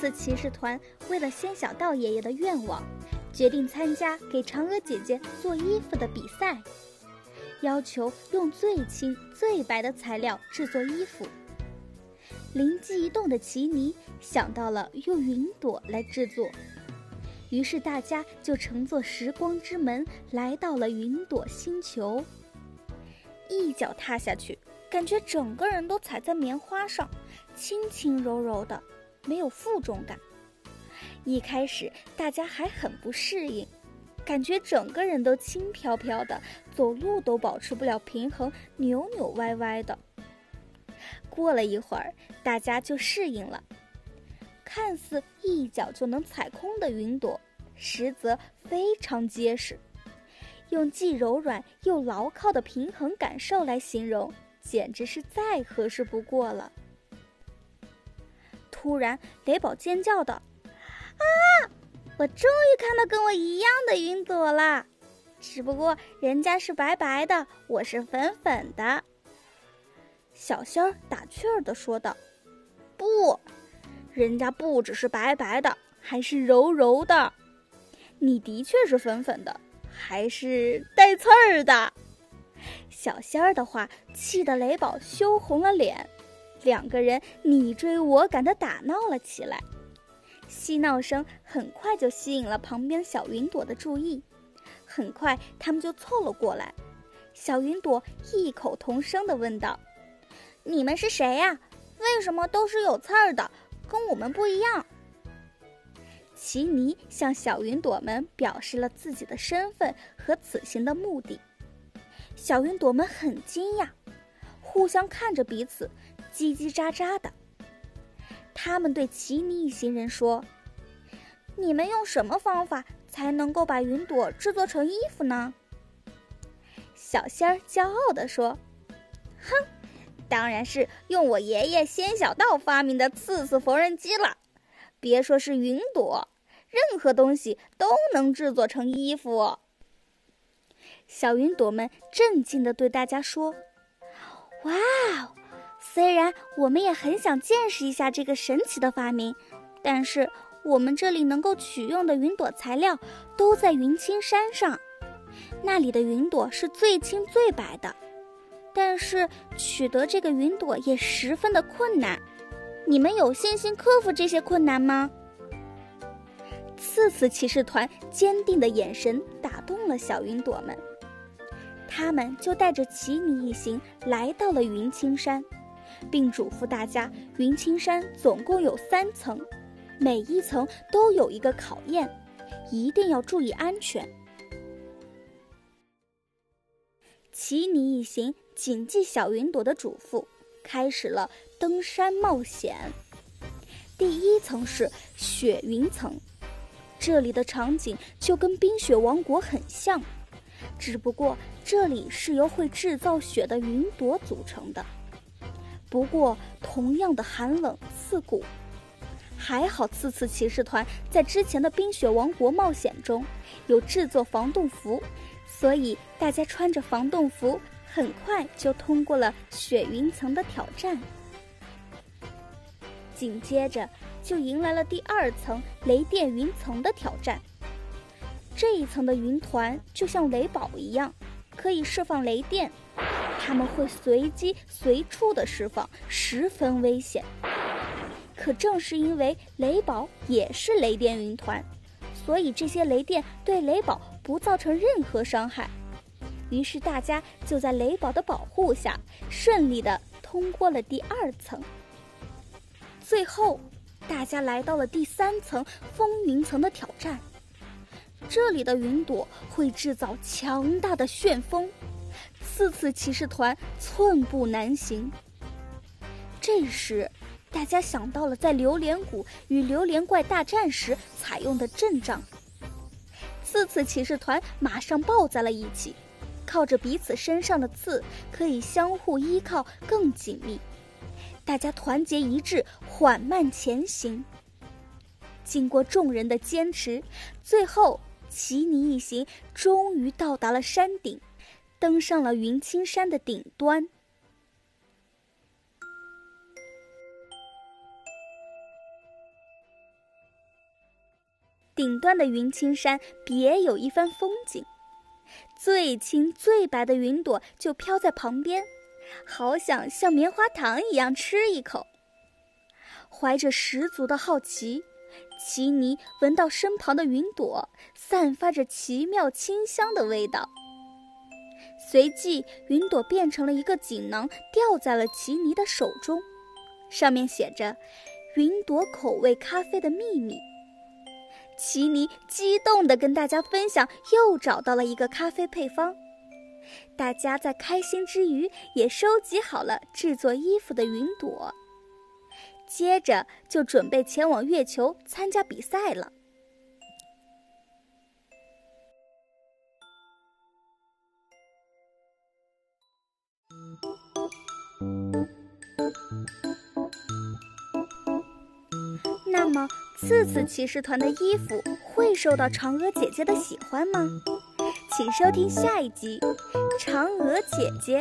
次骑士团为了仙小道爷爷的愿望，决定参加给嫦娥姐姐做衣服的比赛，要求用最轻最白的材料制作衣服。灵机一动的奇尼想到了用云朵来制作，于是大家就乘坐时光之门来到了云朵星球。一脚踏下去，感觉整个人都踩在棉花上，轻轻柔柔的。没有负重感。一开始大家还很不适应，感觉整个人都轻飘飘的，走路都保持不了平衡，扭扭歪歪的。过了一会儿，大家就适应了。看似一脚就能踩空的云朵，实则非常结实。用既柔软又牢靠的平衡感受来形容，简直是再合适不过了。突然，雷宝尖叫道：“啊！我终于看到跟我一样的云朵了，只不过人家是白白的，我是粉粉的。”小仙儿打趣儿的说道：“不，人家不只是白白的，还是柔柔的。你的确是粉粉的，还是带刺儿的。”小仙儿的话气得雷宝羞红了脸。两个人你追我赶的打闹了起来，嬉闹声很快就吸引了旁边小云朵的注意。很快，他们就凑了过来。小云朵异口同声地问道：“你们是谁呀？为什么都是有刺儿的，跟我们不一样？”奇尼向小云朵们表示了自己的身份和此行的目的。小云朵们很惊讶，互相看着彼此。叽叽喳喳的，他们对奇尼一行人说：“你们用什么方法才能够把云朵制作成衣服呢？”小仙儿骄傲地说：“哼，当然是用我爷爷仙小道发明的刺刺缝纫机了。别说是云朵，任何东西都能制作成衣服。”小云朵们震惊地对大家说：“哇哦！”虽然我们也很想见识一下这个神奇的发明，但是我们这里能够取用的云朵材料都在云青山上，那里的云朵是最轻最白的。但是取得这个云朵也十分的困难，你们有信心克服这些困难吗？次次骑士团坚定的眼神打动了小云朵们，他们就带着奇尼一行来到了云青山。并嘱咐大家，云青山总共有三层，每一层都有一个考验，一定要注意安全。奇尼一行谨记小云朵的嘱咐，开始了登山冒险。第一层是雪云层，这里的场景就跟冰雪王国很像，只不过这里是由会制造雪的云朵组成的。不过，同样的寒冷刺骨。还好，次次骑士团在之前的冰雪王国冒险中有制作防冻服，所以大家穿着防冻服，很快就通过了雪云层的挑战。紧接着，就迎来了第二层雷电云层的挑战。这一层的云团就像雷宝一样，可以释放雷电。他们会随机随处的释放，十分危险。可正是因为雷宝也是雷电云团，所以这些雷电对雷宝不造成任何伤害。于是大家就在雷宝的保护下，顺利的通过了第二层。最后，大家来到了第三层风云层的挑战。这里的云朵会制造强大的旋风。次次骑士团寸步难行。这时，大家想到了在榴莲谷与榴莲怪大战时采用的阵仗。次次骑士团马上抱在了一起，靠着彼此身上的刺，可以相互依靠更紧密。大家团结一致，缓慢前行。经过众人的坚持，最后奇尼一行终于到达了山顶。登上了云青山的顶端。顶端的云青山别有一番风景。最青最白的云朵就飘在旁边，好想像棉花糖一样吃一口。怀着十足的好奇，奇尼闻到身旁的云朵散发着奇妙清香的味道。随即，云朵变成了一个锦囊，掉在了奇尼的手中，上面写着“云朵口味咖啡的秘密”。奇尼激动地跟大家分享，又找到了一个咖啡配方。大家在开心之余，也收集好了制作衣服的云朵。接着就准备前往月球参加比赛了。那么。次次骑士团的衣服会受到嫦娥姐姐的喜欢吗？请收听下一集《嫦娥姐姐》。